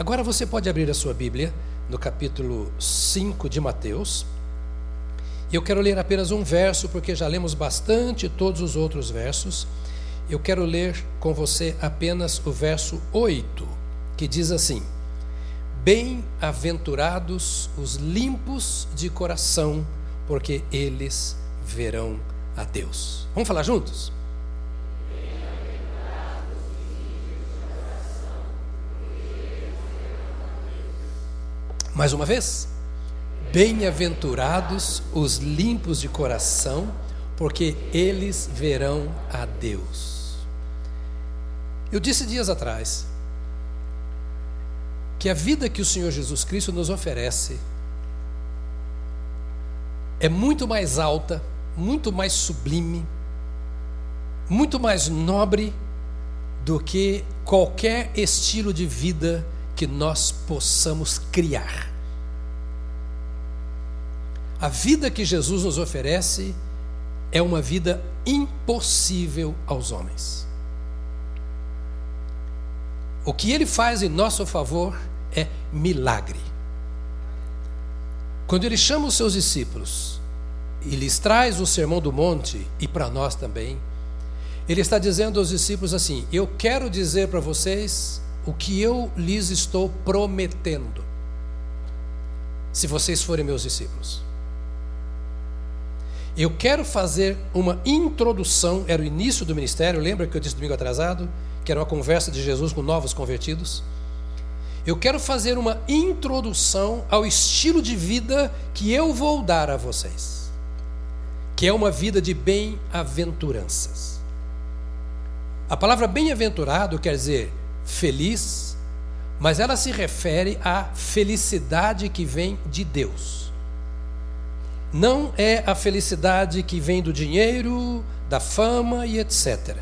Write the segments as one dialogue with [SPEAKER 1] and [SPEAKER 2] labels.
[SPEAKER 1] Agora você pode abrir a sua Bíblia no capítulo 5 de Mateus. Eu quero ler apenas um verso, porque já lemos bastante todos os outros versos. Eu quero ler com você apenas o verso 8, que diz assim: Bem-aventurados os limpos de coração, porque eles verão a Deus. Vamos falar juntos? Mais uma vez. Bem-aventurados os limpos de coração, porque eles verão a Deus. Eu disse dias atrás que a vida que o Senhor Jesus Cristo nos oferece é muito mais alta, muito mais sublime, muito mais nobre do que qualquer estilo de vida que nós possamos criar. A vida que Jesus nos oferece é uma vida impossível aos homens. O que ele faz em nosso favor é milagre. Quando ele chama os seus discípulos e lhes traz o sermão do monte, e para nós também, ele está dizendo aos discípulos assim: Eu quero dizer para vocês o que eu lhes estou prometendo, se vocês forem meus discípulos. Eu quero fazer uma introdução, era o início do ministério, lembra que eu disse domingo atrasado? Que era uma conversa de Jesus com novos convertidos. Eu quero fazer uma introdução ao estilo de vida que eu vou dar a vocês, que é uma vida de bem-aventuranças. A palavra bem-aventurado quer dizer feliz, mas ela se refere à felicidade que vem de Deus não é a felicidade que vem do dinheiro, da fama e etc.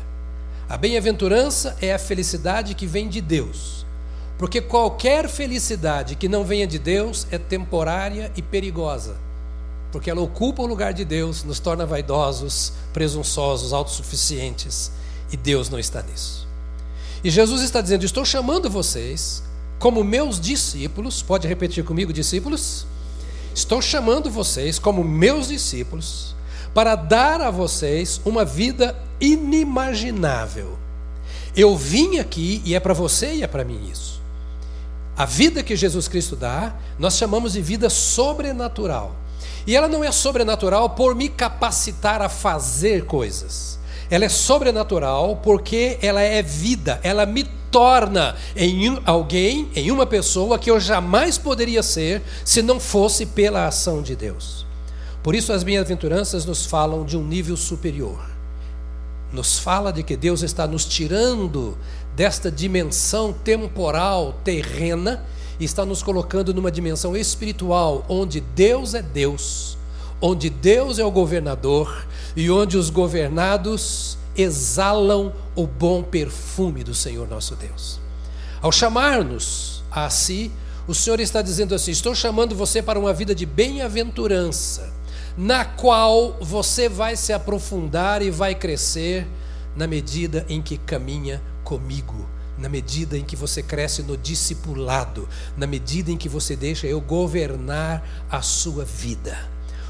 [SPEAKER 1] A bem-aventurança é a felicidade que vem de Deus. Porque qualquer felicidade que não venha de Deus é temporária e perigosa. Porque ela ocupa o lugar de Deus, nos torna vaidosos, presunçosos, autossuficientes. E Deus não está nisso. E Jesus está dizendo: Estou chamando vocês como meus discípulos. Pode repetir comigo, discípulos? Estou chamando vocês como meus discípulos para dar a vocês uma vida inimaginável. Eu vim aqui e é para você e é para mim isso. A vida que Jesus Cristo dá, nós chamamos de vida sobrenatural. E ela não é sobrenatural por me capacitar a fazer coisas. Ela é sobrenatural porque ela é vida, ela me torna em alguém, em uma pessoa que eu jamais poderia ser se não fosse pela ação de Deus. Por isso as bem-aventuranças nos falam de um nível superior. Nos fala de que Deus está nos tirando desta dimensão temporal, terrena, e está nos colocando numa dimensão espiritual, onde Deus é Deus, onde Deus é o governador e onde os governados exalam o bom perfume do Senhor nosso Deus. Ao chamar-nos a si, o Senhor está dizendo assim: Estou chamando você para uma vida de bem-aventurança, na qual você vai se aprofundar e vai crescer na medida em que caminha comigo, na medida em que você cresce no discipulado, na medida em que você deixa eu governar a sua vida.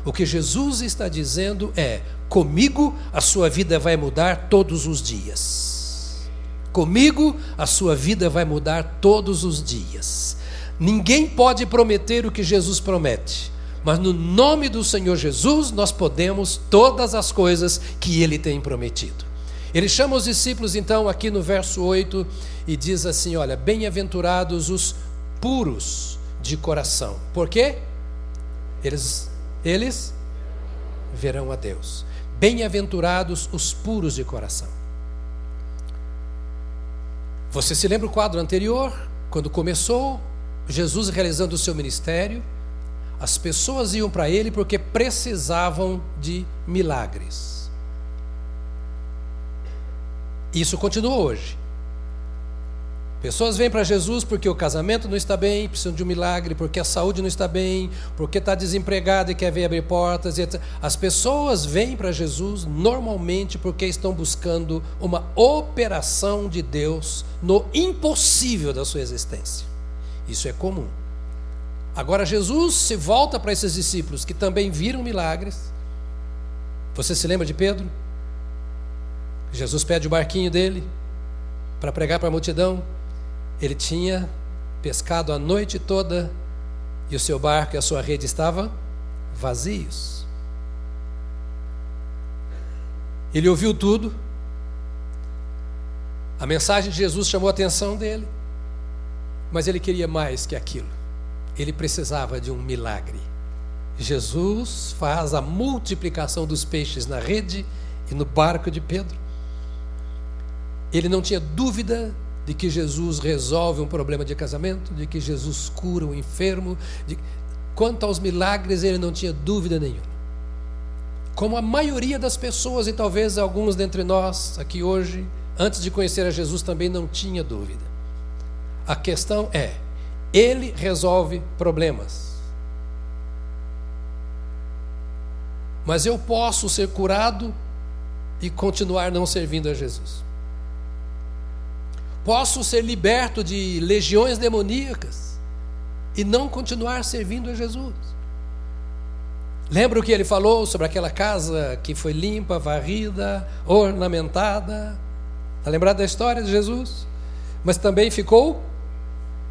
[SPEAKER 1] O que Jesus está dizendo é: comigo a sua vida vai mudar todos os dias. Comigo a sua vida vai mudar todos os dias. Ninguém pode prometer o que Jesus promete, mas no nome do Senhor Jesus nós podemos todas as coisas que ele tem prometido. Ele chama os discípulos então aqui no verso 8 e diz assim: Olha, bem-aventurados os puros de coração. Por quê? Eles eles verão a Deus. Bem-aventurados os puros de coração. Você se lembra o quadro anterior? Quando começou Jesus realizando o seu ministério, as pessoas iam para ele porque precisavam de milagres. Isso continua hoje. Pessoas vêm para Jesus porque o casamento não está bem, precisam de um milagre, porque a saúde não está bem, porque está desempregado e quer ver abrir portas, etc. As pessoas vêm para Jesus normalmente porque estão buscando uma operação de Deus no impossível da sua existência. Isso é comum. Agora Jesus se volta para esses discípulos que também viram milagres. Você se lembra de Pedro? Jesus pede o barquinho dele para pregar para a multidão. Ele tinha pescado a noite toda e o seu barco e a sua rede estavam vazios. Ele ouviu tudo. A mensagem de Jesus chamou a atenção dele, mas ele queria mais que aquilo. Ele precisava de um milagre. Jesus faz a multiplicação dos peixes na rede e no barco de Pedro. Ele não tinha dúvida de que Jesus resolve um problema de casamento, de que Jesus cura um enfermo. De... Quanto aos milagres, ele não tinha dúvida nenhuma. Como a maioria das pessoas, e talvez alguns dentre nós aqui hoje, antes de conhecer a Jesus, também não tinha dúvida. A questão é: ele resolve problemas. Mas eu posso ser curado e continuar não servindo a Jesus. Posso ser liberto de legiões demoníacas e não continuar servindo a Jesus. Lembra o que ele falou sobre aquela casa que foi limpa, varrida, ornamentada? Está lembrado da história de Jesus? Mas também ficou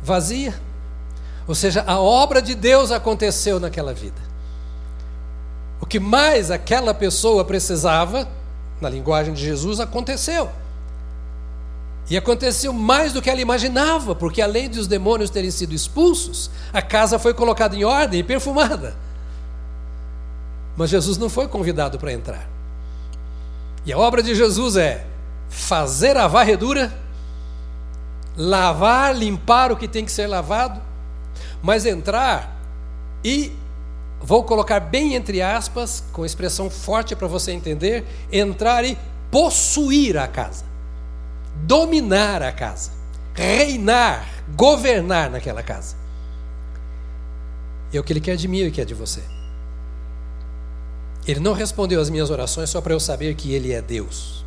[SPEAKER 1] vazia. Ou seja, a obra de Deus aconteceu naquela vida. O que mais aquela pessoa precisava, na linguagem de Jesus, aconteceu. E aconteceu mais do que ela imaginava, porque além de os demônios terem sido expulsos, a casa foi colocada em ordem e perfumada. Mas Jesus não foi convidado para entrar. E a obra de Jesus é fazer a varredura, lavar, limpar o que tem que ser lavado, mas entrar e vou colocar bem entre aspas, com expressão forte para você entender, entrar e possuir a casa dominar a casa, reinar, governar naquela casa. É o que ele quer de mim e o que é de você. Ele não respondeu às minhas orações só para eu saber que ele é Deus,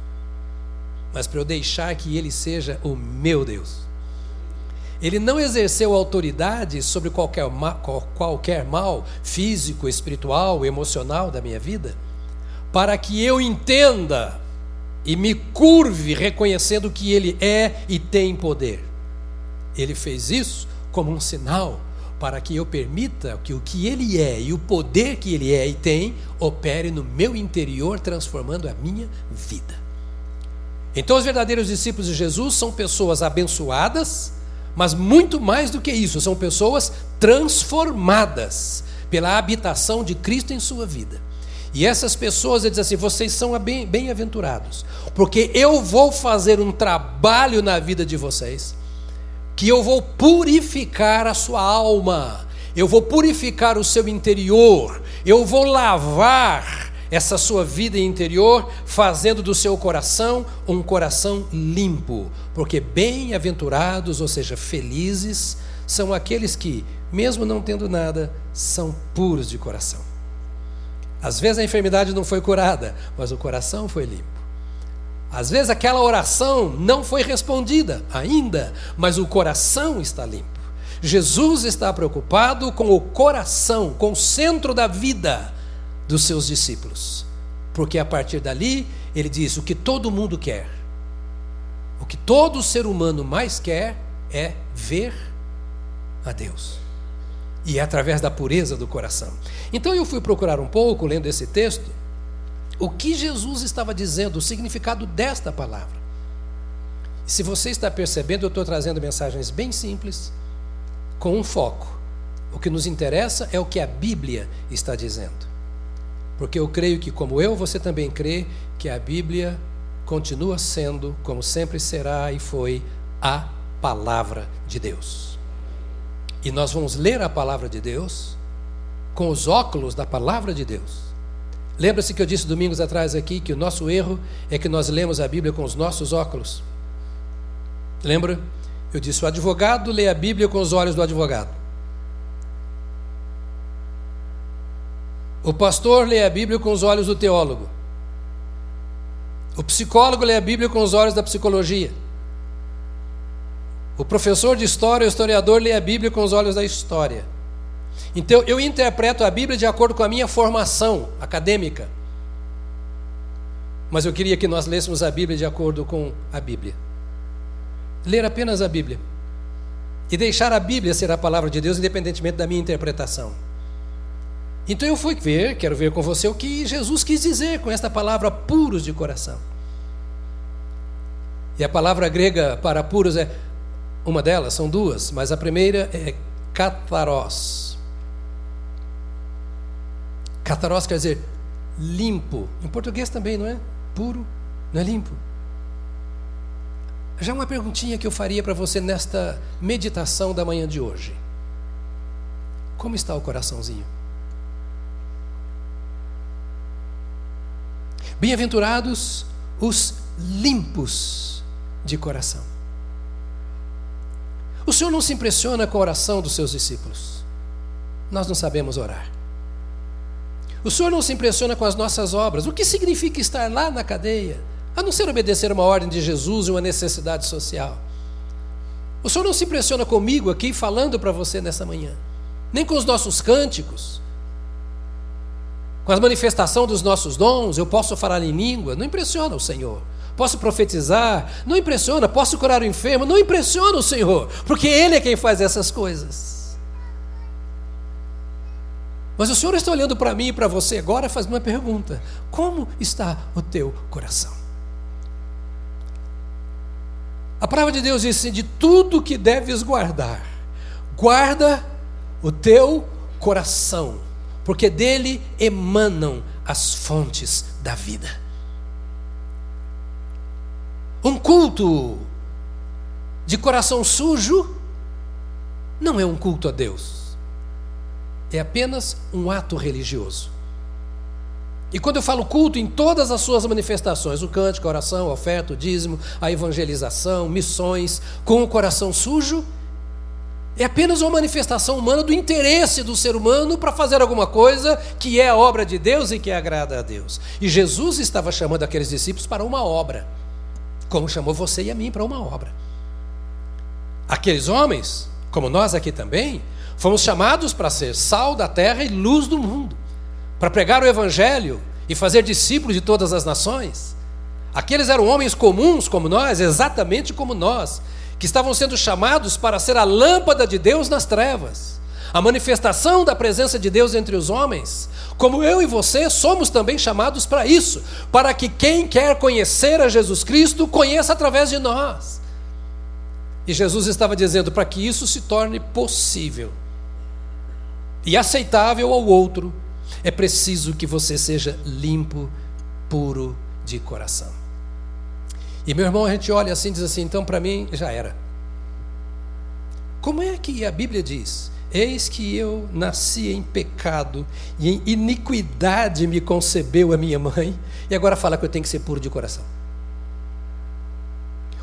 [SPEAKER 1] mas para eu deixar que ele seja o meu Deus. Ele não exerceu autoridade sobre qualquer, qualquer mal físico, espiritual, emocional da minha vida, para que eu entenda e me curve reconhecendo que Ele é e tem poder. Ele fez isso como um sinal para que eu permita que o que Ele é e o poder que Ele é e tem opere no meu interior, transformando a minha vida. Então, os verdadeiros discípulos de Jesus são pessoas abençoadas, mas muito mais do que isso, são pessoas transformadas pela habitação de Cristo em sua vida. E essas pessoas, ele diz assim: vocês são bem-aventurados, porque eu vou fazer um trabalho na vida de vocês, que eu vou purificar a sua alma, eu vou purificar o seu interior, eu vou lavar essa sua vida interior, fazendo do seu coração um coração limpo, porque bem-aventurados, ou seja, felizes, são aqueles que, mesmo não tendo nada, são puros de coração. Às vezes a enfermidade não foi curada, mas o coração foi limpo. Às vezes aquela oração não foi respondida ainda, mas o coração está limpo. Jesus está preocupado com o coração, com o centro da vida dos seus discípulos. Porque a partir dali, ele diz: o que todo mundo quer, o que todo ser humano mais quer é ver a Deus e é através da pureza do coração. Então eu fui procurar um pouco, lendo esse texto, o que Jesus estava dizendo, o significado desta palavra. Se você está percebendo, eu estou trazendo mensagens bem simples, com um foco. O que nos interessa é o que a Bíblia está dizendo. Porque eu creio que, como eu, você também crê que a Bíblia continua sendo, como sempre será e foi, a palavra de Deus. E nós vamos ler a palavra de Deus com os óculos da palavra de Deus. Lembra-se que eu disse domingos atrás aqui que o nosso erro é que nós lemos a Bíblia com os nossos óculos. Lembra? Eu disse: o advogado lê a Bíblia com os olhos do advogado. O pastor lê a Bíblia com os olhos do teólogo. O psicólogo lê a Bíblia com os olhos da psicologia. O professor de história, o historiador, lê a Bíblia com os olhos da história. Então, eu interpreto a Bíblia de acordo com a minha formação acadêmica. Mas eu queria que nós lêssemos a Bíblia de acordo com a Bíblia. Ler apenas a Bíblia. E deixar a Bíblia ser a palavra de Deus, independentemente da minha interpretação. Então eu fui ver, quero ver com você o que Jesus quis dizer com esta palavra puros de coração. E a palavra grega para puros é uma delas, são duas, mas a primeira é kataros. Kataros quer dizer limpo. Em português também, não é? Puro, não é limpo. Já uma perguntinha que eu faria para você nesta meditação da manhã de hoje. Como está o coraçãozinho? Bem-aventurados os limpos de coração. O Senhor não se impressiona com a oração dos seus discípulos. Nós não sabemos orar. O Senhor não se impressiona com as nossas obras. O que significa estar lá na cadeia? A não ser obedecer uma ordem de Jesus e uma necessidade social. O Senhor não se impressiona comigo aqui falando para você nessa manhã, nem com os nossos cânticos, com a manifestação dos nossos dons. Eu posso falar em língua, não impressiona o Senhor. Posso profetizar, não impressiona. Posso curar o enfermo, não impressiona o Senhor, porque Ele é quem faz essas coisas. Mas o Senhor está olhando para mim e para você agora fazendo uma pergunta: como está o teu coração? A palavra de Deus diz assim: de tudo que deves guardar, guarda o teu coração, porque dele emanam as fontes da vida. Um culto de coração sujo não é um culto a Deus é apenas um ato religioso. E quando eu falo culto em todas as suas manifestações, o cântico, a oração, a oferta, o dízimo, a evangelização, missões, com o coração sujo, é apenas uma manifestação humana do interesse do ser humano para fazer alguma coisa que é obra de Deus e que agrada a Deus. E Jesus estava chamando aqueles discípulos para uma obra, como chamou você e a mim para uma obra. Aqueles homens, como nós aqui também, Fomos chamados para ser sal da terra e luz do mundo, para pregar o evangelho e fazer discípulos de todas as nações. Aqueles eram homens comuns como nós, exatamente como nós, que estavam sendo chamados para ser a lâmpada de Deus nas trevas, a manifestação da presença de Deus entre os homens. Como eu e você somos também chamados para isso, para que quem quer conhecer a Jesus Cristo conheça através de nós. E Jesus estava dizendo para que isso se torne possível e aceitável ao outro, é preciso que você seja limpo, puro de coração. E meu irmão, a gente olha assim e diz assim: então para mim já era. Como é que a Bíblia diz? Eis que eu nasci em pecado e em iniquidade me concebeu a minha mãe, e agora fala que eu tenho que ser puro de coração.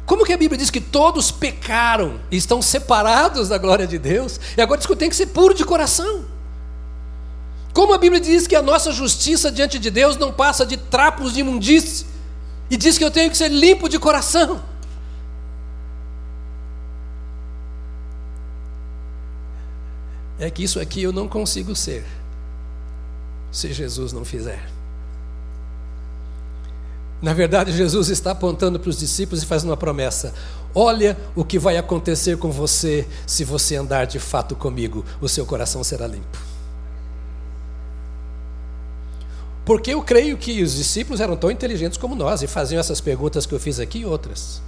[SPEAKER 1] Como que a Bíblia diz que todos pecaram e estão separados da glória de Deus, e agora diz que eu tenho que ser puro de coração? Como a Bíblia diz que a nossa justiça diante de Deus não passa de trapos de imundície, e diz que eu tenho que ser limpo de coração. É que isso aqui eu não consigo ser, se Jesus não fizer. Na verdade, Jesus está apontando para os discípulos e fazendo uma promessa: Olha o que vai acontecer com você se você andar de fato comigo, o seu coração será limpo. Porque eu creio que os discípulos eram tão inteligentes como nós e faziam essas perguntas que eu fiz aqui e outras.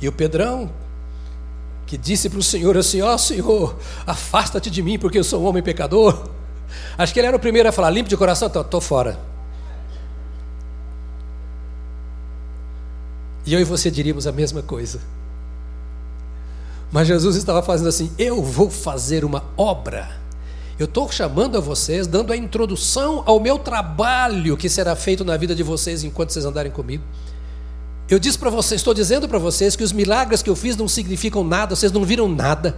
[SPEAKER 1] E o Pedrão, que disse para o Senhor assim: Ó oh, Senhor, afasta-te de mim porque eu sou um homem pecador. Acho que ele era o primeiro a falar: limpo de coração, estou fora. E eu e você diríamos a mesma coisa. Mas Jesus estava fazendo assim: eu vou fazer uma obra. Eu estou chamando a vocês, dando a introdução ao meu trabalho que será feito na vida de vocês enquanto vocês andarem comigo. Eu disse para vocês, estou dizendo para vocês que os milagres que eu fiz não significam nada, vocês não viram nada.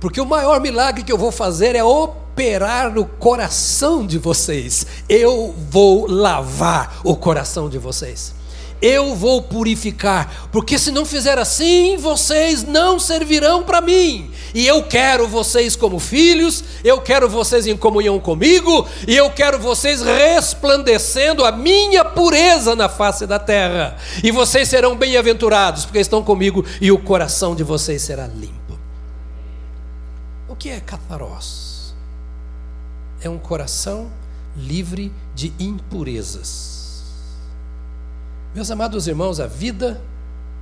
[SPEAKER 1] Porque o maior milagre que eu vou fazer é operar no coração de vocês. Eu vou lavar o coração de vocês. Eu vou purificar, porque se não fizer assim, vocês não servirão para mim. E eu quero vocês como filhos, eu quero vocês em comunhão comigo, e eu quero vocês resplandecendo a minha pureza na face da terra. E vocês serão bem-aventurados, porque estão comigo e o coração de vocês será limpo. O que é catarós? É um coração livre de impurezas. Meus amados irmãos, a vida,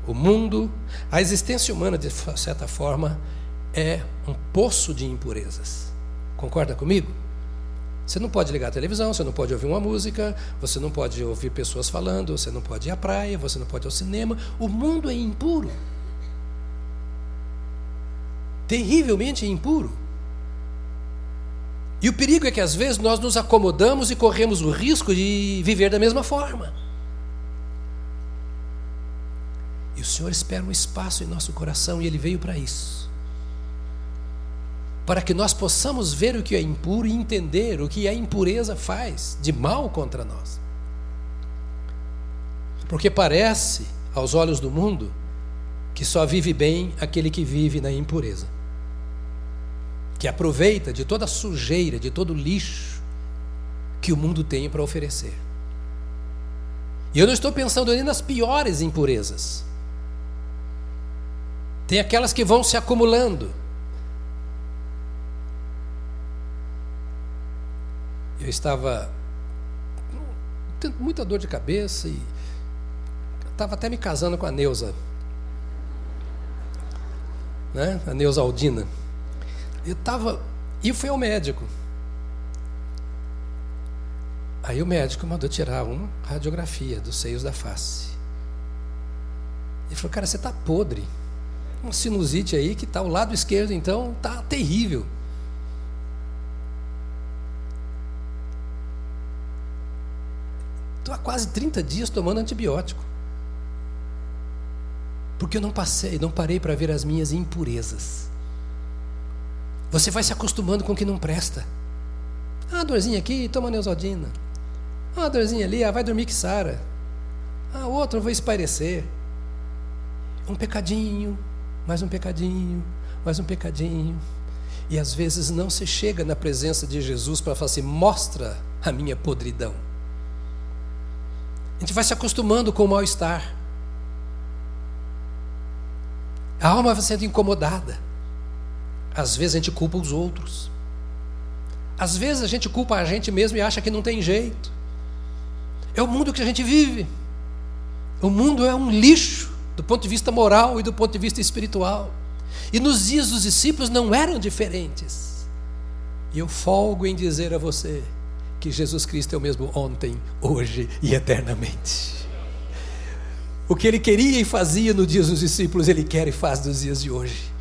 [SPEAKER 1] o mundo, a existência humana, de certa forma, é um poço de impurezas. Concorda comigo? Você não pode ligar a televisão, você não pode ouvir uma música, você não pode ouvir pessoas falando, você não pode ir à praia, você não pode ir ao cinema. O mundo é impuro. Terrivelmente impuro. E o perigo é que às vezes nós nos acomodamos e corremos o risco de viver da mesma forma. E o Senhor espera um espaço em nosso coração e Ele veio para isso. Para que nós possamos ver o que é impuro e entender o que a impureza faz de mal contra nós. Porque parece, aos olhos do mundo, que só vive bem aquele que vive na impureza que aproveita de toda a sujeira, de todo o lixo que o mundo tem para oferecer. E eu não estou pensando nem nas piores impurezas. Tem aquelas que vão se acumulando. Eu estava tendo muita dor de cabeça e estava até me casando com a Neuza. Né? A Neuza Aldina. Eu estava. E fui ao médico. Aí o médico mandou tirar uma radiografia dos seios da face. Ele falou, cara, você está podre. Uma sinusite aí que está ao lado esquerdo, então, está terrível. Estou há quase 30 dias tomando antibiótico. Porque eu não passei, não parei para ver as minhas impurezas. Você vai se acostumando com o que não presta. Ah, dorzinha aqui, toma neusodina. Ah, dorzinha ali, ah, vai dormir que sara. Ah, outro, eu vou espairecer. Um pecadinho, mais um pecadinho, mais um pecadinho. E às vezes não se chega na presença de Jesus para falar assim: mostra a minha podridão. A gente vai se acostumando com o mal-estar. A alma vai sendo incomodada. Às vezes a gente culpa os outros. Às vezes a gente culpa a gente mesmo e acha que não tem jeito. É o mundo que a gente vive. O mundo é um lixo do ponto de vista moral e do ponto de vista espiritual. E nos dias dos discípulos não eram diferentes. E eu folgo em dizer a você que Jesus Cristo é o mesmo ontem, hoje e eternamente. O que ele queria e fazia no dia dos discípulos, ele quer e faz nos dias de hoje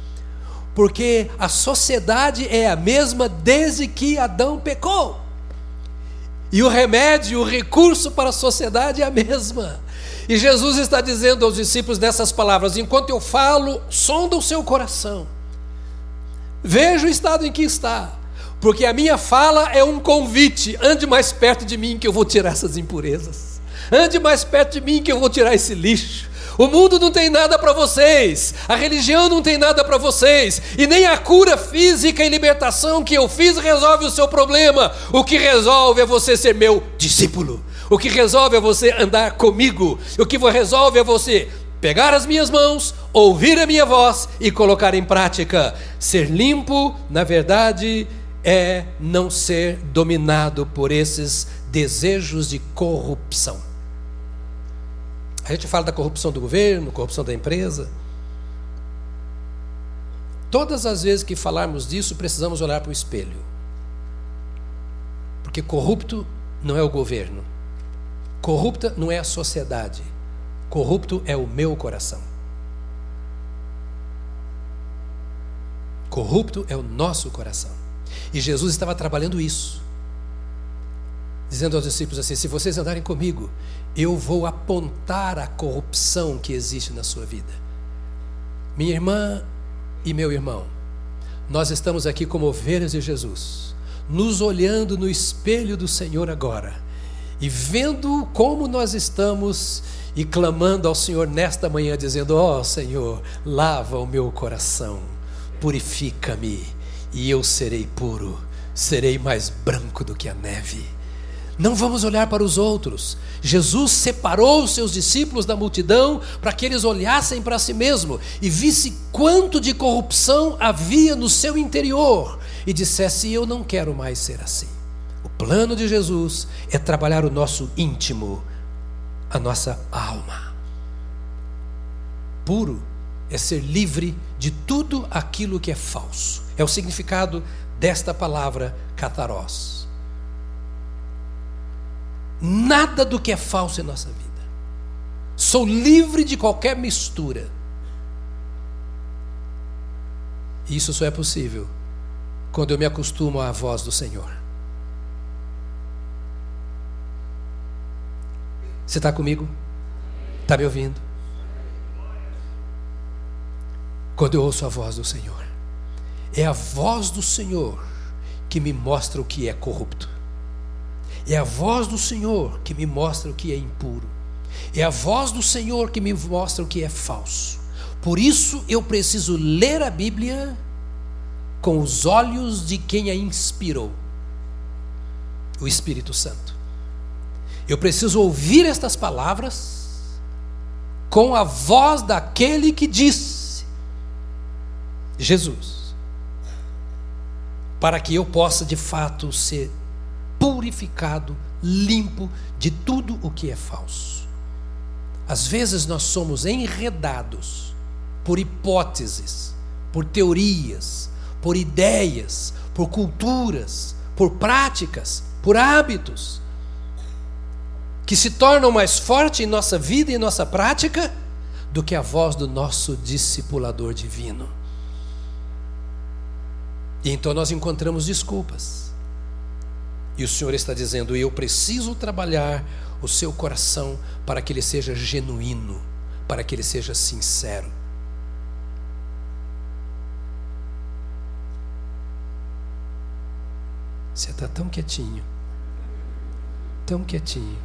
[SPEAKER 1] porque a sociedade é a mesma desde que Adão pecou. E o remédio, o recurso para a sociedade é a mesma. E Jesus está dizendo aos discípulos nessas palavras: enquanto eu falo, sonda o seu coração, veja o estado em que está, porque a minha fala é um convite. Ande mais perto de mim que eu vou tirar essas impurezas. Ande mais perto de mim que eu vou tirar esse lixo. O mundo não tem nada para vocês, a religião não tem nada para vocês, e nem a cura física e libertação que eu fiz resolve o seu problema. O que resolve é você ser meu discípulo. O que resolve é você andar comigo. O que resolve é você pegar as minhas mãos, ouvir a minha voz e colocar em prática. Ser limpo, na verdade, é não ser dominado por esses desejos de corrupção. A gente fala da corrupção do governo, corrupção da empresa. Todas as vezes que falarmos disso, precisamos olhar para o espelho. Porque corrupto não é o governo. Corrupta não é a sociedade. Corrupto é o meu coração. Corrupto é o nosso coração. E Jesus estava trabalhando isso. Dizendo aos discípulos assim: se vocês andarem comigo, eu vou apontar a corrupção que existe na sua vida. Minha irmã e meu irmão, nós estamos aqui como ovelhas de Jesus, nos olhando no espelho do Senhor agora e vendo como nós estamos e clamando ao Senhor nesta manhã, dizendo: Ó oh, Senhor, lava o meu coração, purifica-me, e eu serei puro, serei mais branco do que a neve. Não vamos olhar para os outros. Jesus separou os seus discípulos da multidão para que eles olhassem para si mesmo e visse quanto de corrupção havia no seu interior e dissesse: Eu não quero mais ser assim. Plano de Jesus é trabalhar o nosso íntimo, a nossa alma. Puro é ser livre de tudo aquilo que é falso. É o significado desta palavra catarós nada do que é falso em nossa vida. Sou livre de qualquer mistura. Isso só é possível quando eu me acostumo à voz do Senhor. Você está comigo? Está me ouvindo? Quando eu ouço a voz do Senhor, é a voz do Senhor que me mostra o que é corrupto. É a voz do Senhor que me mostra o que é impuro. É a voz do Senhor que me mostra o que é falso. Por isso eu preciso ler a Bíblia com os olhos de quem a inspirou o Espírito Santo. Eu preciso ouvir estas palavras com a voz daquele que disse: Jesus, para que eu possa de fato ser purificado, limpo de tudo o que é falso. Às vezes nós somos enredados por hipóteses, por teorias, por ideias, por culturas, por práticas, por hábitos, que se tornam mais fortes em nossa vida e em nossa prática do que a voz do nosso discipulador divino. E então nós encontramos desculpas. E o Senhor está dizendo: Eu preciso trabalhar o seu coração para que ele seja genuíno, para que ele seja sincero. Você está tão quietinho, tão quietinho,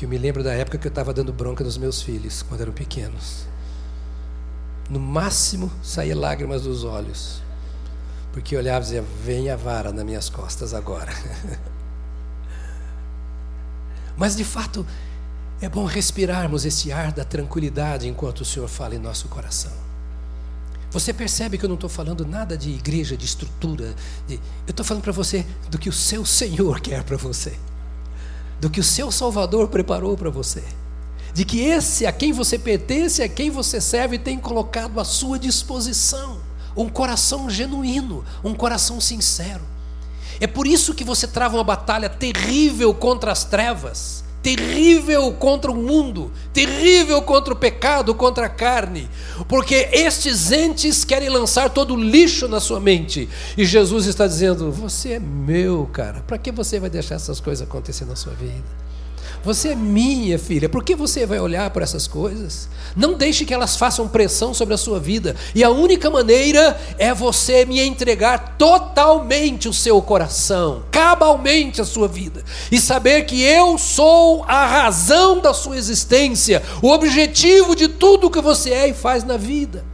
[SPEAKER 1] que eu me lembro da época que eu estava dando bronca nos meus filhos, quando eram pequenos. No máximo saía lágrimas dos olhos porque eu olhava e dizia: Vem a vara nas minhas costas agora. Mas de fato, é bom respirarmos esse ar da tranquilidade enquanto o Senhor fala em nosso coração. Você percebe que eu não estou falando nada de igreja, de estrutura. De... Eu estou falando para você do que o seu Senhor quer para você, do que o seu Salvador preparou para você, de que esse a quem você pertence, a quem você serve, tem colocado à sua disposição um coração genuíno, um coração sincero. É por isso que você trava uma batalha terrível contra as trevas, terrível contra o mundo, terrível contra o pecado, contra a carne, porque estes entes querem lançar todo o lixo na sua mente. E Jesus está dizendo: Você é meu, cara, para que você vai deixar essas coisas acontecer na sua vida? Você é minha filha, por que você vai olhar para essas coisas? Não deixe que elas façam pressão sobre a sua vida. E a única maneira é você me entregar totalmente o seu coração, cabalmente a sua vida, e saber que eu sou a razão da sua existência, o objetivo de tudo que você é e faz na vida.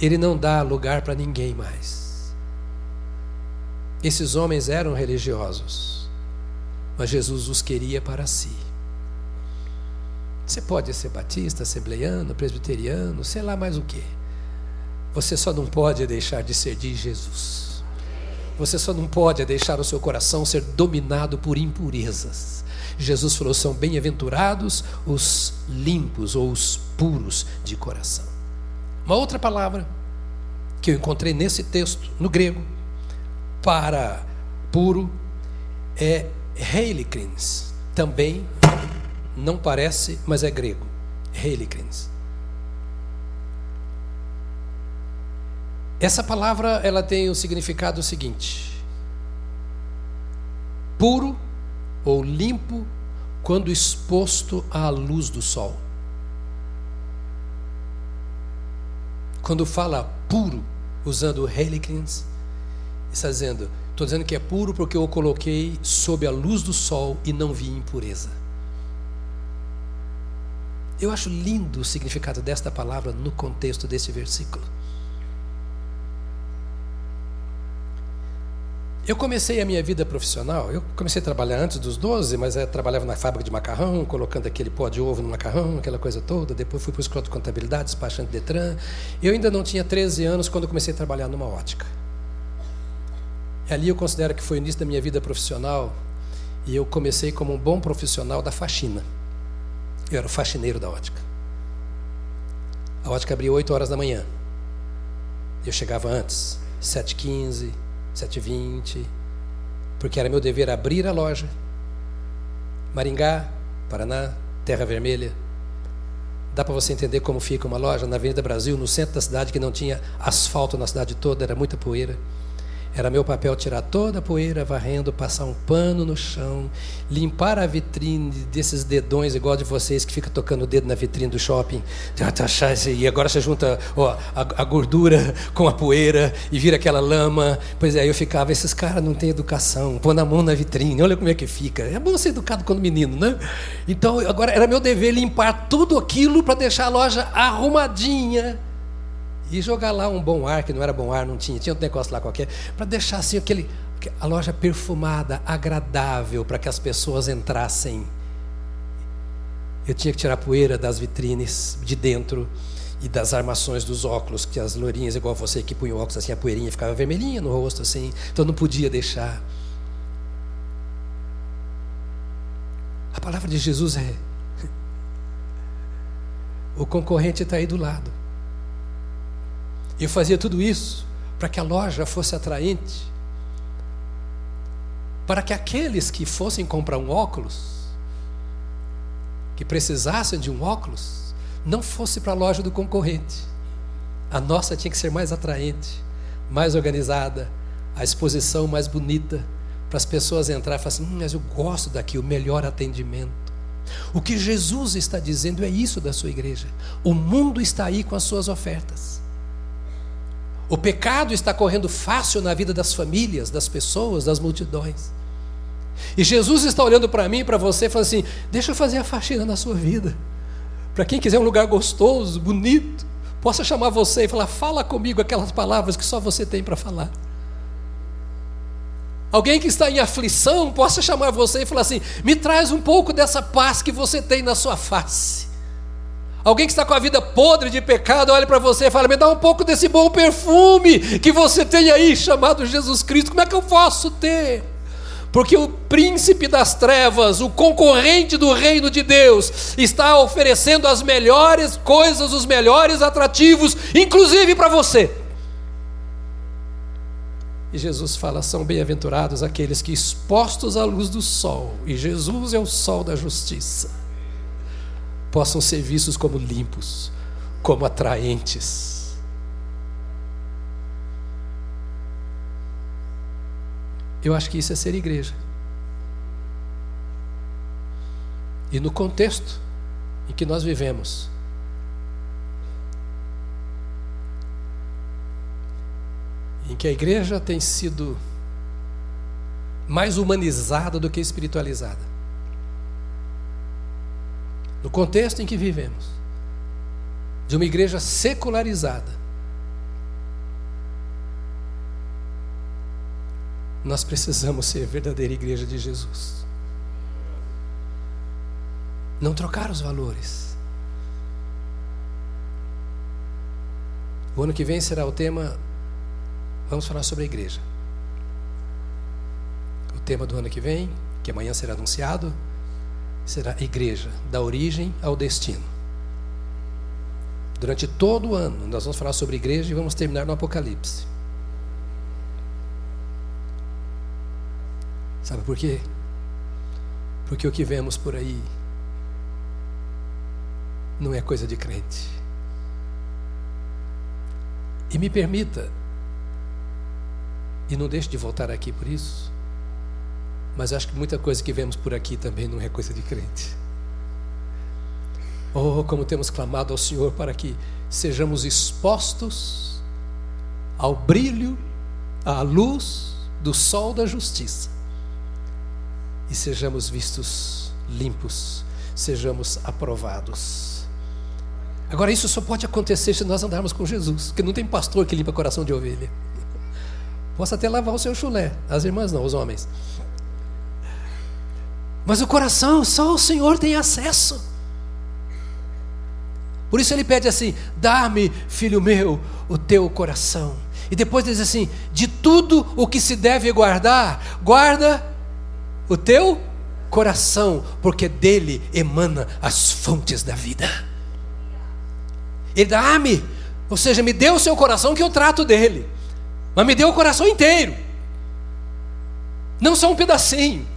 [SPEAKER 1] Ele não dá lugar para ninguém mais. Esses homens eram religiosos mas Jesus os queria para si. Você pode ser batista, assembleiano, presbiteriano, sei lá mais o que. Você só não pode deixar de ser de Jesus. Você só não pode deixar o seu coração ser dominado por impurezas. Jesus falou: são bem-aventurados os limpos ou os puros de coração. Uma outra palavra que eu encontrei nesse texto, no grego, para puro, é Heilikrins também não parece, mas é grego. Heilikrins. Essa palavra ela tem o significado seguinte: puro ou limpo quando exposto à luz do sol. Quando fala puro, usando Heilikrins, está dizendo Estou dizendo que é puro porque eu o coloquei sob a luz do sol e não vi impureza. Eu acho lindo o significado desta palavra no contexto desse versículo. Eu comecei a minha vida profissional, eu comecei a trabalhar antes dos 12, mas eu trabalhava na fábrica de macarrão, colocando aquele pó de ovo no macarrão, aquela coisa toda. Depois fui para o escritório de contabilidade, despachante de Detran. Eu ainda não tinha 13 anos quando comecei a trabalhar numa ótica. E ali eu considero que foi o início da minha vida profissional e eu comecei como um bom profissional da faxina. Eu era o faxineiro da ótica. A ótica abria 8 horas da manhã. Eu chegava antes, 7h15, 7h20, porque era meu dever abrir a loja. Maringá, Paraná, Terra Vermelha. Dá para você entender como fica uma loja na Avenida Brasil, no centro da cidade, que não tinha asfalto na cidade toda, era muita poeira. Era meu papel tirar toda a poeira, varrendo, passar um pano no chão, limpar a vitrine desses dedões igual de vocês que fica tocando o dedo na vitrine do shopping. E agora você junta ó, a, a, gordura com a poeira e vira aquela lama. Pois é, eu ficava, esses caras não têm educação, põe a mão na vitrine, olha como é que fica. É bom ser educado quando menino, né? Então, agora era meu dever limpar tudo aquilo para deixar a loja arrumadinha e jogar lá um bom ar, que não era bom ar, não tinha, tinha um negócio lá qualquer, para deixar assim aquele, a loja perfumada, agradável, para que as pessoas entrassem. Eu tinha que tirar a poeira das vitrines de dentro e das armações dos óculos, que as lourinhas, igual você que punha óculos assim, a poeirinha ficava vermelhinha no rosto assim, então não podia deixar. A palavra de Jesus é: o concorrente está aí do lado. Eu fazia tudo isso para que a loja fosse atraente, para que aqueles que fossem comprar um óculos, que precisassem de um óculos, não fosse para a loja do concorrente. A nossa tinha que ser mais atraente, mais organizada, a exposição mais bonita, para as pessoas entrarem e falar assim: hum, mas eu gosto daqui, o melhor atendimento. O que Jesus está dizendo é isso da sua igreja. O mundo está aí com as suas ofertas. O pecado está correndo fácil na vida das famílias, das pessoas, das multidões. E Jesus está olhando para mim e para você e falando assim: deixa eu fazer a faxina na sua vida. Para quem quiser um lugar gostoso, bonito, possa chamar você e falar: fala comigo aquelas palavras que só você tem para falar. Alguém que está em aflição possa chamar você e falar assim: me traz um pouco dessa paz que você tem na sua face. Alguém que está com a vida podre de pecado, olha para você e fala: Me dá um pouco desse bom perfume que você tem aí, chamado Jesus Cristo. Como é que eu posso ter? Porque o príncipe das trevas, o concorrente do reino de Deus, está oferecendo as melhores coisas, os melhores atrativos, inclusive para você. E Jesus fala: são bem-aventurados aqueles que, expostos à luz do sol, e Jesus é o sol da justiça possam ser vistos como limpos, como atraentes. Eu acho que isso é ser igreja. E no contexto em que nós vivemos, em que a igreja tem sido mais humanizada do que espiritualizada no contexto em que vivemos, de uma igreja secularizada, nós precisamos ser a verdadeira igreja de Jesus. Não trocar os valores. O ano que vem será o tema. Vamos falar sobre a igreja. O tema do ano que vem, que amanhã será anunciado, será igreja, da origem ao destino. Durante todo o ano, nós vamos falar sobre igreja e vamos terminar no Apocalipse. Sabe por quê? Porque o que vemos por aí não é coisa de crente. E me permita, e não deixe de voltar aqui por isso, mas acho que muita coisa que vemos por aqui também não é coisa de crente. Oh, como temos clamado ao Senhor para que sejamos expostos ao brilho, à luz do sol da justiça e sejamos vistos limpos, sejamos aprovados Agora, isso só pode acontecer se nós andarmos com Jesus, porque não tem pastor que limpa coração de ovelha. Posso até lavar o seu chulé, as irmãs não, os homens. Mas o coração, só o Senhor tem acesso. Por isso ele pede assim: dá-me, filho meu, o teu coração. E depois diz assim: de tudo o que se deve guardar, guarda o teu coração, porque dele emana as fontes da vida. Ele dá-me, ou seja, me dê o seu coração que eu trato dele, mas me dê o coração inteiro, não só um pedacinho.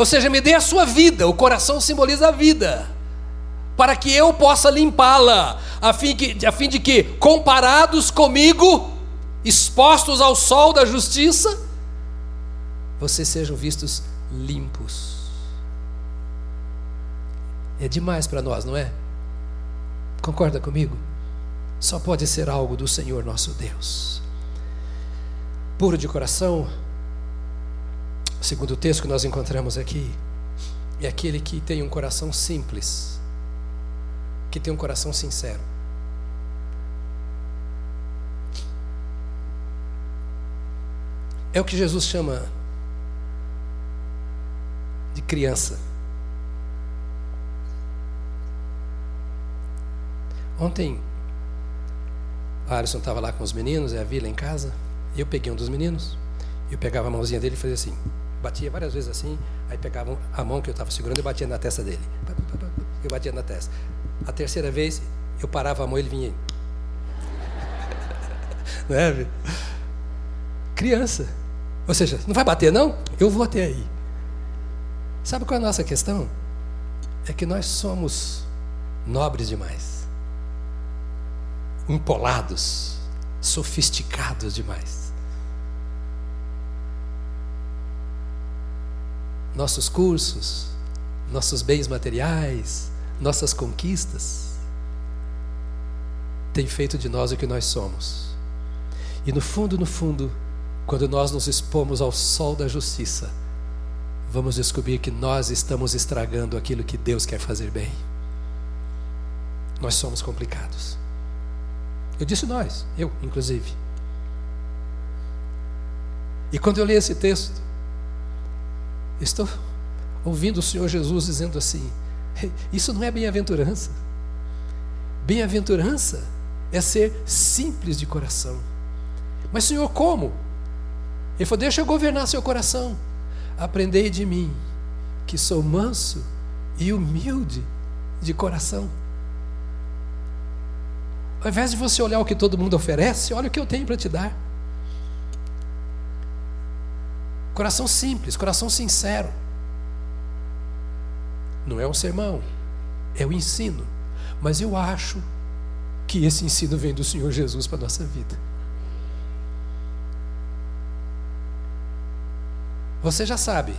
[SPEAKER 1] Ou seja, me dê a sua vida, o coração simboliza a vida, para que eu possa limpá-la, a, fim a fim de que, comparados comigo, expostos ao sol da justiça, vocês sejam vistos limpos. É demais para nós, não é? Concorda comigo? Só pode ser algo do Senhor nosso Deus. Puro de coração, segundo o texto que nós encontramos aqui, é aquele que tem um coração simples, que tem um coração sincero. É o que Jesus chama de criança. Ontem, o Alisson estava lá com os meninos, é a Vila em casa, e eu peguei um dos meninos, eu pegava a mãozinha dele e fazia assim, batia várias vezes assim, aí pegava a mão que eu estava segurando e batia na testa dele. Eu batia na testa. A terceira vez, eu parava a mão e ele vinha. Não é? Criança. Ou seja, não vai bater não? Eu vou até aí. Sabe qual é a nossa questão? É que nós somos nobres demais empolados, sofisticados demais. Nossos cursos, nossos bens materiais, nossas conquistas têm feito de nós o que nós somos. E no fundo, no fundo, quando nós nos expomos ao sol da justiça, vamos descobrir que nós estamos estragando aquilo que Deus quer fazer bem. Nós somos complicados. Eu disse nós, eu inclusive. E quando eu li esse texto, estou ouvindo o Senhor Jesus dizendo assim: isso não é bem-aventurança. Bem-aventurança é ser simples de coração. Mas, Senhor, como? Ele falou: Deixa eu governar seu coração. Aprendei de mim, que sou manso e humilde de coração. Ao invés de você olhar o que todo mundo oferece, olha o que eu tenho para te dar. Coração simples, coração sincero. Não é um sermão, é o ensino. Mas eu acho que esse ensino vem do Senhor Jesus para a nossa vida. Você já sabe,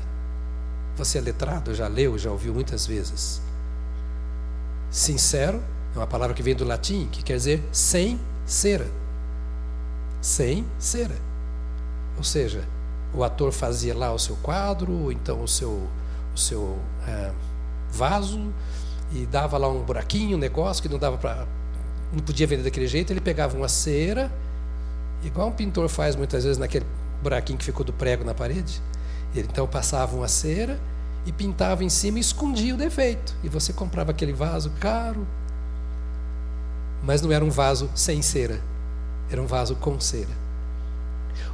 [SPEAKER 1] você é letrado, já leu, já ouviu muitas vezes. Sincero é uma palavra que vem do latim, que quer dizer sem cera. Sem cera. Ou seja, o ator fazia lá o seu quadro, ou então o seu, o seu é, vaso, e dava lá um buraquinho, um negócio que não dava para. não podia vender daquele jeito, ele pegava uma cera, igual um pintor faz muitas vezes naquele buraquinho que ficou do prego na parede. Ele então passava uma cera e pintava em cima e escondia o defeito. E você comprava aquele vaso caro, mas não era um vaso sem cera, era um vaso com cera.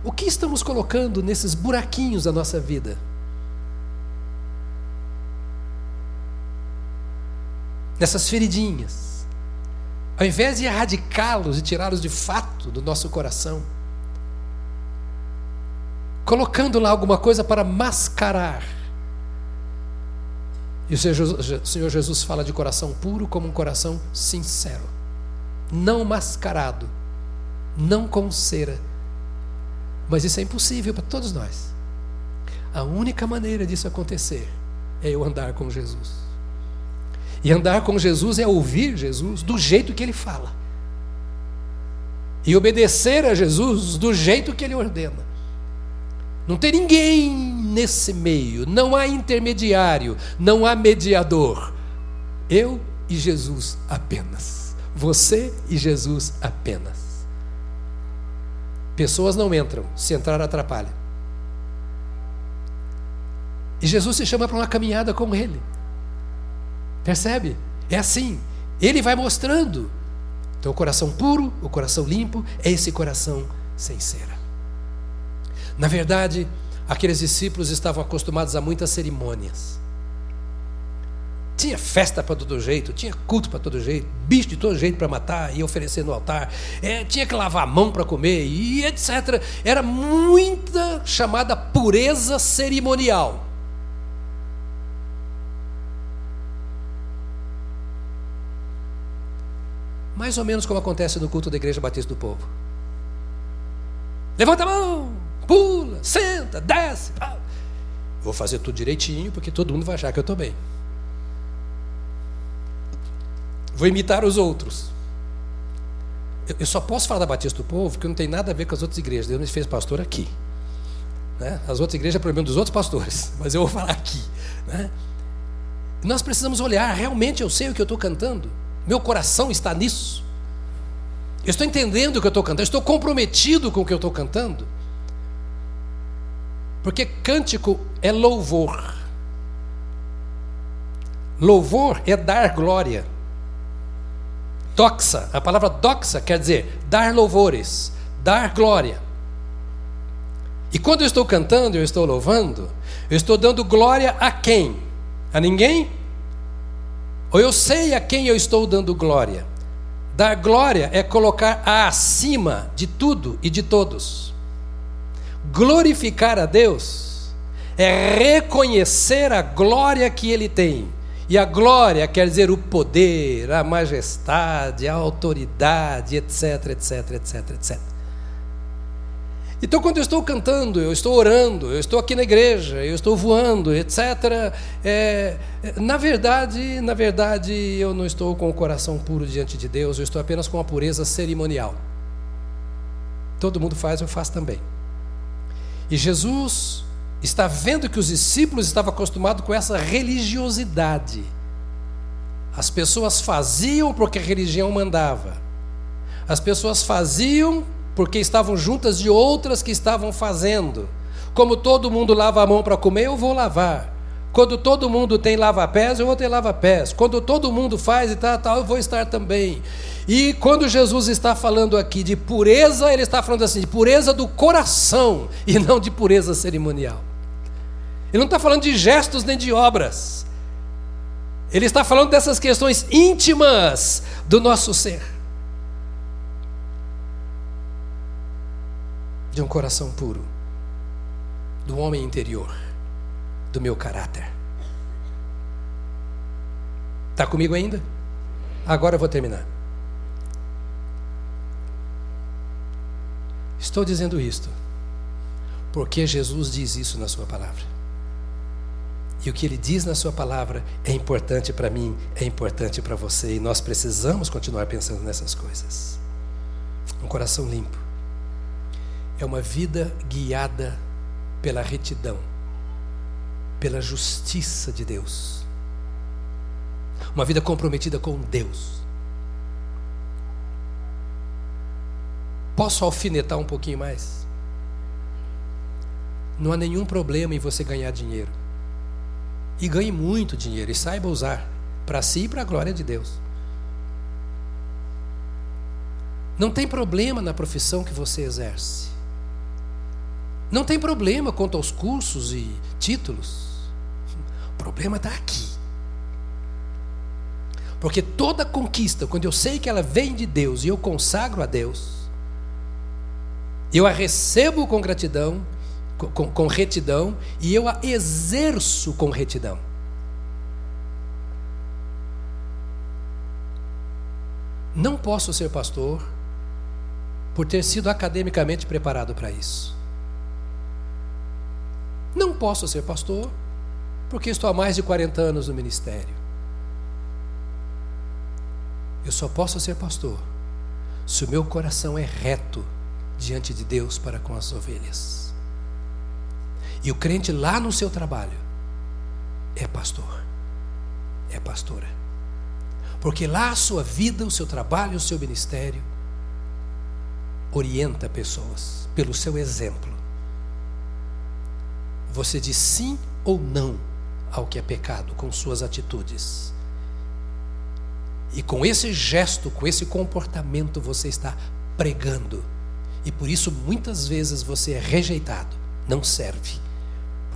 [SPEAKER 1] O que estamos colocando nesses buraquinhos da nossa vida? Nessas feridinhas. Ao invés de erradicá-los e tirá-los de fato do nosso coração, colocando lá alguma coisa para mascarar. E o Senhor Jesus fala de coração puro como um coração sincero não mascarado, não com cera. Mas isso é impossível para todos nós. A única maneira disso acontecer é eu andar com Jesus. E andar com Jesus é ouvir Jesus do jeito que ele fala. E obedecer a Jesus do jeito que ele ordena. Não tem ninguém nesse meio, não há intermediário, não há mediador. Eu e Jesus apenas. Você e Jesus apenas. Pessoas não entram, se entrar atrapalha. E Jesus se chama para uma caminhada com Ele. Percebe? É assim. Ele vai mostrando. Então, o coração puro, o coração limpo, é esse coração sem cera. Na verdade, aqueles discípulos estavam acostumados a muitas cerimônias. Tinha festa para todo jeito, tinha culto para todo jeito, bicho de todo jeito para matar e oferecer no altar, é, tinha que lavar a mão para comer e etc. Era muita chamada pureza cerimonial. Mais ou menos como acontece no culto da Igreja Batista do Povo. Levanta a mão, pula, senta, desce. Vou fazer tudo direitinho, porque todo mundo vai achar que eu estou bem. Vou imitar os outros. Eu só posso falar da Batista do Povo porque não tem nada a ver com as outras igrejas. Deus me fez pastor aqui. Né? As outras igrejas é problema dos outros pastores, mas eu vou falar aqui. Né? Nós precisamos olhar, realmente eu sei o que eu estou cantando. Meu coração está nisso. Eu estou entendendo o que eu estou cantando, eu estou comprometido com o que eu estou cantando. Porque cântico é louvor. Louvor é dar glória. Doxa, a palavra doxa quer dizer dar louvores, dar glória. E quando eu estou cantando, eu estou louvando, eu estou dando glória a quem? A ninguém? Ou eu sei a quem eu estou dando glória? Dar glória é colocar acima de tudo e de todos. Glorificar a Deus é reconhecer a glória que Ele tem. E a glória quer dizer o poder, a majestade, a autoridade, etc, etc, etc, etc. Então, quando eu estou cantando, eu estou orando, eu estou aqui na igreja, eu estou voando, etc. É, na verdade, na verdade, eu não estou com o coração puro diante de Deus, eu estou apenas com a pureza cerimonial. Todo mundo faz, eu faço também. E Jesus está vendo que os discípulos estavam acostumados com essa religiosidade. As pessoas faziam porque a religião mandava. As pessoas faziam porque estavam juntas de outras que estavam fazendo. Como todo mundo lava a mão para comer, eu vou lavar. Quando todo mundo tem lava-pés, eu vou ter lava-pés. Quando todo mundo faz e tal, tal, eu vou estar também. E quando Jesus está falando aqui de pureza, ele está falando assim, de pureza do coração e não de pureza cerimonial. Ele não está falando de gestos nem de obras. Ele está falando dessas questões íntimas do nosso ser. de um coração puro, do homem interior, do meu caráter. Está comigo ainda? Agora eu vou terminar. Estou dizendo isto porque Jesus diz isso na Sua palavra. E o que Ele diz na Sua palavra é importante para mim, é importante para você, e nós precisamos continuar pensando nessas coisas. Um coração limpo, é uma vida guiada pela retidão, pela justiça de Deus. Uma vida comprometida com Deus. Posso alfinetar um pouquinho mais? Não há nenhum problema em você ganhar dinheiro. E ganhe muito dinheiro e saiba usar para si e para a glória de Deus. Não tem problema na profissão que você exerce. Não tem problema quanto aos cursos e títulos. O problema está aqui. Porque toda conquista, quando eu sei que ela vem de Deus e eu consagro a Deus, eu a recebo com gratidão, com, com retidão, e eu a exerço com retidão. Não posso ser pastor por ter sido academicamente preparado para isso. Não posso ser pastor porque estou há mais de 40 anos no ministério. Eu só posso ser pastor se o meu coração é reto diante de Deus para com as ovelhas. E o crente lá no seu trabalho é pastor, é pastora. Porque lá a sua vida, o seu trabalho, o seu ministério orienta pessoas pelo seu exemplo. Você diz sim ou não ao que é pecado com suas atitudes. E com esse gesto, com esse comportamento, você está pregando. E por isso muitas vezes você é rejeitado, não serve,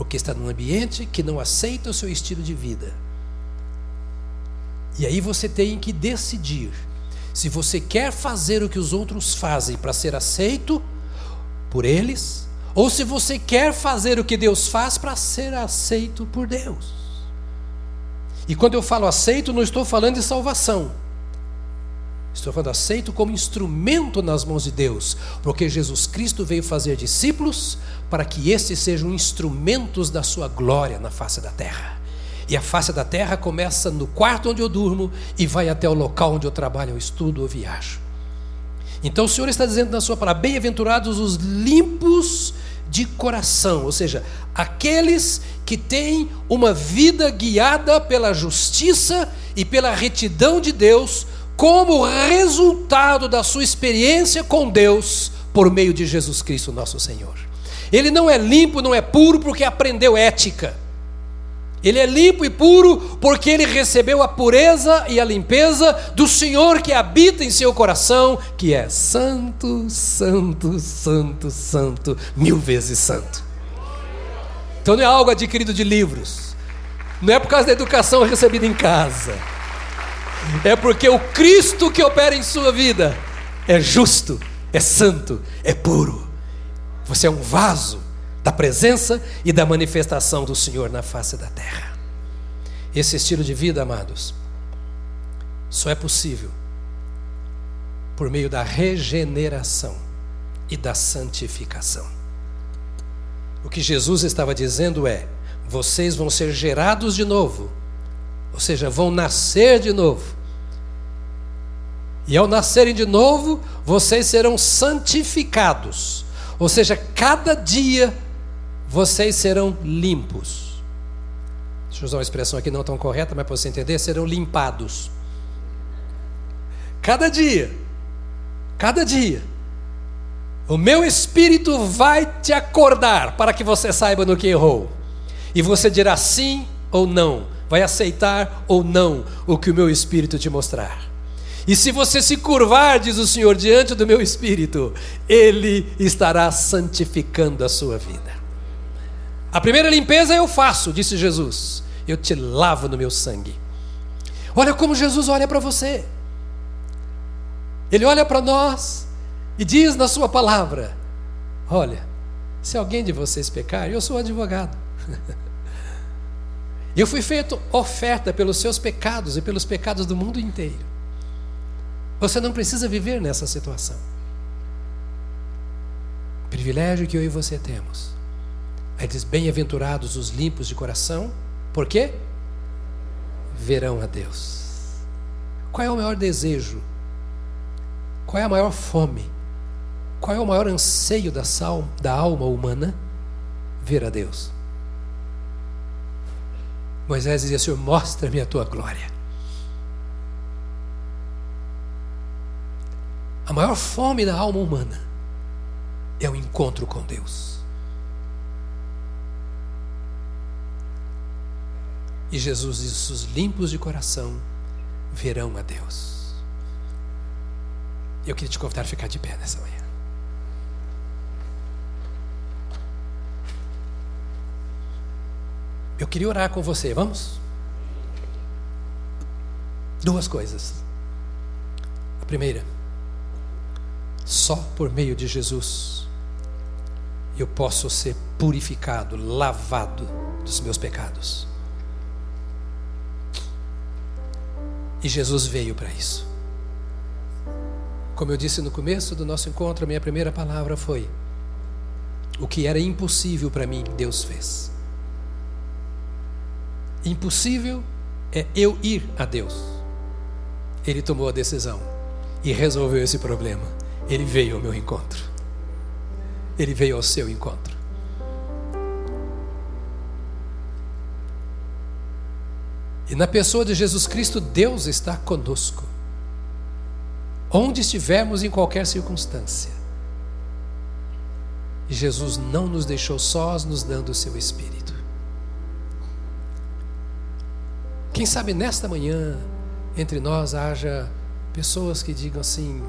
[SPEAKER 1] porque está num ambiente que não aceita o seu estilo de vida. E aí você tem que decidir se você quer fazer o que os outros fazem para ser aceito por eles, ou se você quer fazer o que Deus faz para ser aceito por Deus. E quando eu falo aceito, não estou falando de salvação. Estou falando aceito como instrumento nas mãos de Deus, porque Jesus Cristo veio fazer discípulos para que esses sejam instrumentos da sua glória na face da terra. E a face da terra começa no quarto onde eu durmo e vai até o local onde eu trabalho, eu estudo ou viajo. Então o Senhor está dizendo na sua palavra: bem-aventurados os limpos de coração, ou seja, aqueles que têm uma vida guiada pela justiça e pela retidão de Deus, como resultado da sua experiência com Deus por meio de Jesus Cristo, nosso Senhor. Ele não é limpo, não é puro porque aprendeu ética. Ele é limpo e puro porque ele recebeu a pureza e a limpeza do Senhor que habita em seu coração, que é santo, santo, santo, santo, mil vezes santo. Então não é algo adquirido de livros, não é por causa da educação recebida em casa, é porque o Cristo que opera em sua vida é justo, é santo, é puro. Você é um vaso da presença e da manifestação do Senhor na face da terra. Esse estilo de vida, amados, só é possível por meio da regeneração e da santificação. O que Jesus estava dizendo é: vocês vão ser gerados de novo, ou seja, vão nascer de novo. E ao nascerem de novo, vocês serão santificados, ou seja, cada dia vocês serão limpos. Deixa eu usar uma expressão aqui não tão correta, mas para você entender, serão limpados. Cada dia, cada dia, o meu espírito vai te acordar para que você saiba no que errou. E você dirá sim ou não, vai aceitar ou não o que o meu espírito te mostrar. E se você se curvar, diz o Senhor, diante do meu espírito, ele estará santificando a sua vida. A primeira limpeza eu faço, disse Jesus. Eu te lavo no meu sangue. Olha como Jesus olha para você. Ele olha para nós e diz na sua palavra: Olha, se alguém de vocês pecar, eu sou advogado. eu fui feito oferta pelos seus pecados e pelos pecados do mundo inteiro. Você não precisa viver nessa situação. Privilégio que eu e você temos Aí diz: Bem-aventurados os limpos de coração, por quê? Verão a Deus. Qual é o maior desejo? Qual é a maior fome? Qual é o maior anseio da, sal, da alma humana? Ver a Deus. Moisés dizia: Senhor, mostra-me a tua glória. A maior fome da alma humana é o encontro com Deus. E Jesus diz: os limpos de coração verão a Deus. Eu queria te convidar a ficar de pé nessa manhã. Eu queria orar com você, vamos? Duas coisas. A primeira, só por meio de Jesus eu posso ser purificado, lavado dos meus pecados. E Jesus veio para isso. Como eu disse no começo do nosso encontro, a minha primeira palavra foi: o que era impossível para mim, Deus fez. Impossível é eu ir a Deus. Ele tomou a decisão e resolveu esse problema. Ele veio ao meu encontro. Ele veio ao seu encontro. E na pessoa de Jesus Cristo, Deus está conosco. Onde estivermos, em qualquer circunstância. E Jesus não nos deixou sós, nos dando o seu Espírito. Quem sabe nesta manhã, entre nós, haja pessoas que digam assim: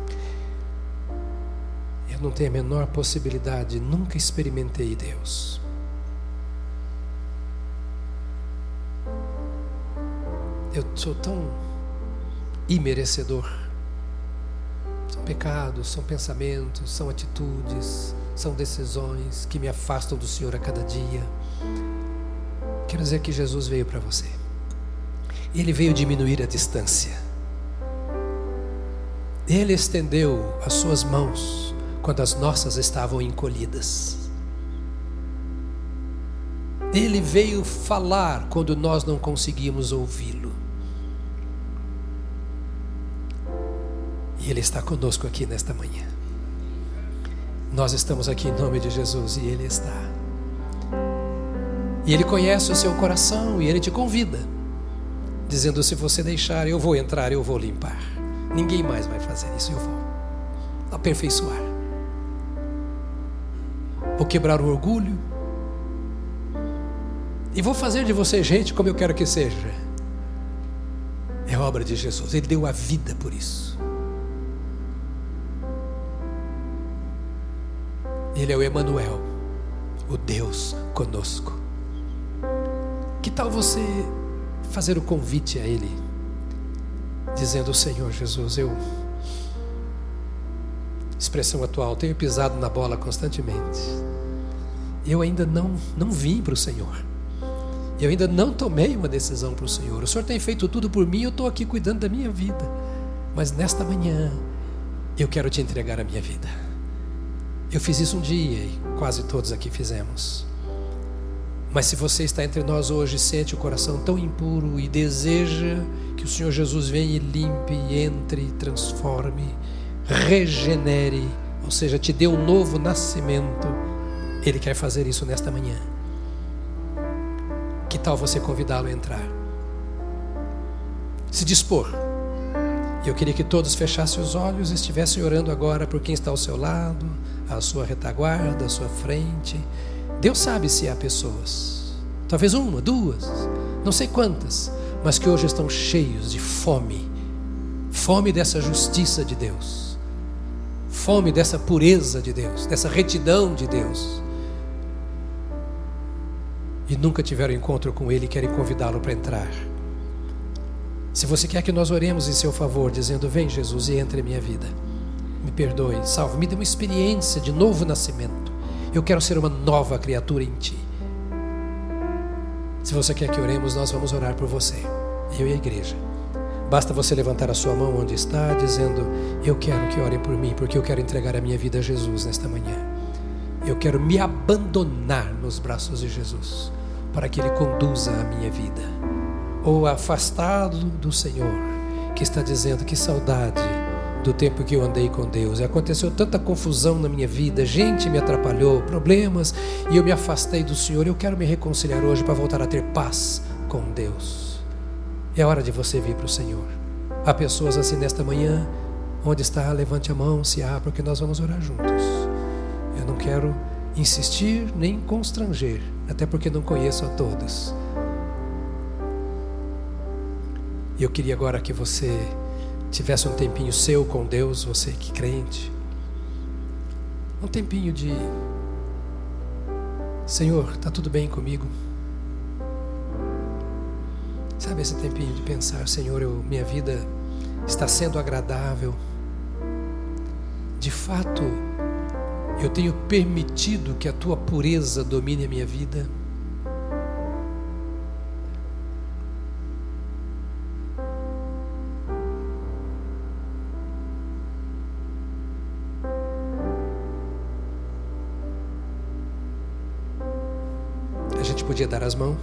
[SPEAKER 1] Eu não tenho a menor possibilidade, nunca experimentei Deus. Eu sou tão imerecedor. São pecados, são pensamentos, são atitudes, são decisões que me afastam do Senhor a cada dia. Quero dizer que Jesus veio para você. Ele veio diminuir a distância. Ele estendeu as suas mãos quando as nossas estavam encolhidas. Ele veio falar quando nós não conseguimos ouvi-lo. E Ele está conosco aqui nesta manhã. Nós estamos aqui em nome de Jesus e Ele está. E Ele conhece o seu coração e Ele te convida, dizendo: se você deixar, eu vou entrar, eu vou limpar. Ninguém mais vai fazer isso, eu vou aperfeiçoar. Vou quebrar o orgulho. E vou fazer de você gente como eu quero que seja. É obra de Jesus. Ele deu a vida por isso. Ele é o Emanuel, o Deus conosco. Que tal você fazer o convite a Ele, dizendo: Senhor Jesus, eu, expressão atual, tenho pisado na bola constantemente. Eu ainda não, não vim para o Senhor. Eu ainda não tomei uma decisão para o Senhor. O Senhor tem feito tudo por mim, eu estou aqui cuidando da minha vida. Mas nesta manhã, eu quero te entregar a minha vida. Eu fiz isso um dia e quase todos aqui fizemos. Mas se você está entre nós hoje, sente o coração tão impuro e deseja que o Senhor Jesus venha e limpe, entre, transforme, regenere, ou seja, te dê um novo nascimento, Ele quer fazer isso nesta manhã. Que tal você convidá-lo a entrar? Se dispor. Eu queria que todos fechassem os olhos e estivessem orando agora por quem está ao seu lado, à sua retaguarda, à sua frente. Deus sabe se há pessoas, talvez uma, duas, não sei quantas, mas que hoje estão cheios de fome fome dessa justiça de Deus, fome dessa pureza de Deus, dessa retidão de Deus. E nunca tiveram encontro com Ele e querem convidá-lo para entrar. Se você quer que nós oremos em seu favor, dizendo: Vem, Jesus, e entre em minha vida me perdoe, salve, me dê uma experiência de novo nascimento. Eu quero ser uma nova criatura em Ti. Se você quer que oremos, nós vamos orar por você, eu e a igreja. Basta você levantar a sua mão onde está, dizendo: Eu quero que orem por mim, porque eu quero entregar a minha vida a Jesus nesta manhã. Eu quero me abandonar nos braços de Jesus, para que Ele conduza a minha vida. Ou afastado do Senhor, que está dizendo: Que saudade do tempo que eu andei com Deus. E aconteceu tanta confusão na minha vida, gente me atrapalhou, problemas, e eu me afastei do Senhor. Eu quero me reconciliar hoje para voltar a ter paz com Deus. É hora de você vir para o Senhor. Há pessoas assim nesta manhã, onde está, levante a mão, se há, porque nós vamos orar juntos. Eu não quero insistir nem constranger, até porque não conheço a todos. E eu queria agora que você tivesse um tempinho seu com Deus, você que crente, um tempinho de Senhor, está tudo bem comigo? Sabe esse tempinho de pensar, Senhor, eu, minha vida está sendo agradável. De fato, eu tenho permitido que a tua pureza domine a minha vida. Podia dar as mãos.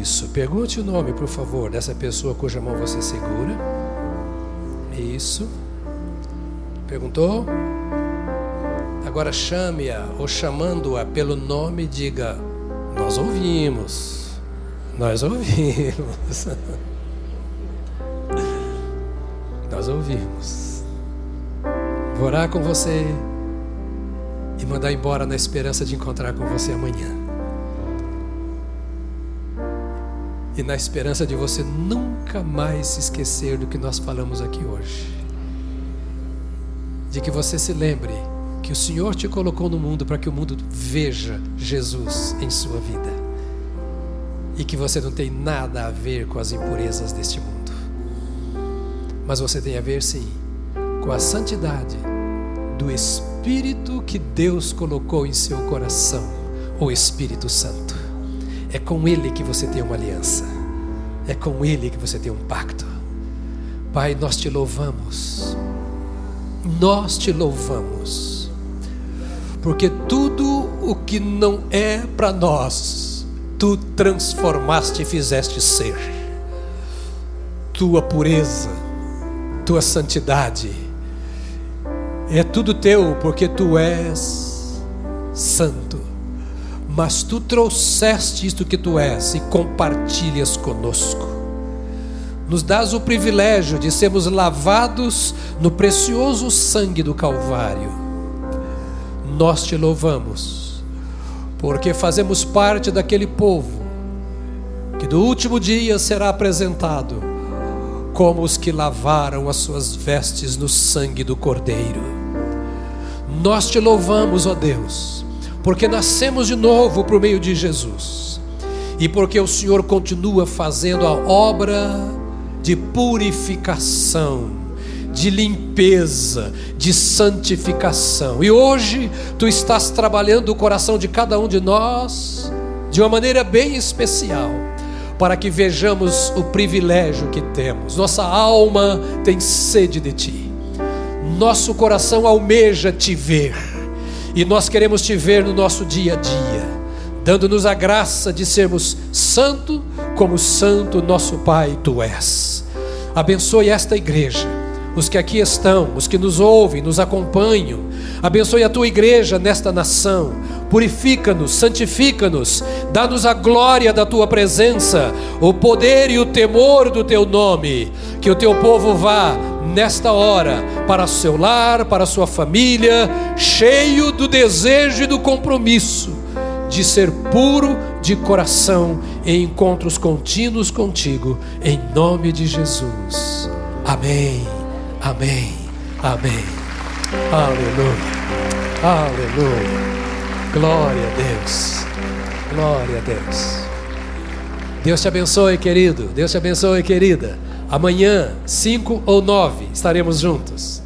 [SPEAKER 1] Isso. Pergunte o nome, por favor, dessa pessoa cuja mão você segura. Isso. Perguntou? Agora chame-a ou chamando-a pelo nome, diga: Nós ouvimos. Nós ouvimos. Nós ouvimos. Vou orar com você e mandar embora na esperança de encontrar com você amanhã. E na esperança de você nunca mais se esquecer do que nós falamos aqui hoje. De que você se lembre que o Senhor te colocou no mundo para que o mundo veja Jesus em sua vida. E que você não tem nada a ver com as impurezas deste mundo. Mas você tem a ver sim com a santidade do Espírito que Deus colocou em seu coração, o Espírito Santo. É com Ele que você tem uma aliança, é com Ele que você tem um pacto. Pai, nós te louvamos, nós te louvamos, porque tudo o que não é para nós, tu transformaste e fizeste ser. Tua pureza, tua santidade, é tudo teu, porque tu és santo. Mas tu trouxeste isto que tu és e compartilhas conosco. Nos dás o privilégio de sermos lavados no precioso sangue do Calvário. Nós te louvamos, porque fazemos parte daquele povo que do último dia será apresentado como os que lavaram as suas vestes no sangue do Cordeiro. Nós te louvamos, ó Deus, porque nascemos de novo por meio de Jesus e porque o Senhor continua fazendo a obra de purificação, de limpeza, de santificação. E hoje tu estás trabalhando o coração de cada um de nós de uma maneira bem especial para que vejamos o privilégio que temos. Nossa alma tem sede de Ti, nosso coração almeja Te ver, e nós queremos Te ver no nosso dia a dia, dando-nos a graça de sermos santo, como santo nosso Pai Tu és. Abençoe esta igreja, os que aqui estão, os que nos ouvem, nos acompanham. Abençoe a tua igreja nesta nação purifica-nos, santifica-nos, dá-nos a glória da tua presença, o poder e o temor do teu nome. Que o teu povo vá nesta hora para seu lar, para sua família, cheio do desejo e do compromisso de ser puro de coração em encontros contínuos contigo, em nome de Jesus. Amém. Amém. Amém. Aleluia. Aleluia. Glória a Deus. Glória a Deus. Deus te abençoe, querido. Deus te abençoe, querida. Amanhã, cinco ou nove, estaremos juntos.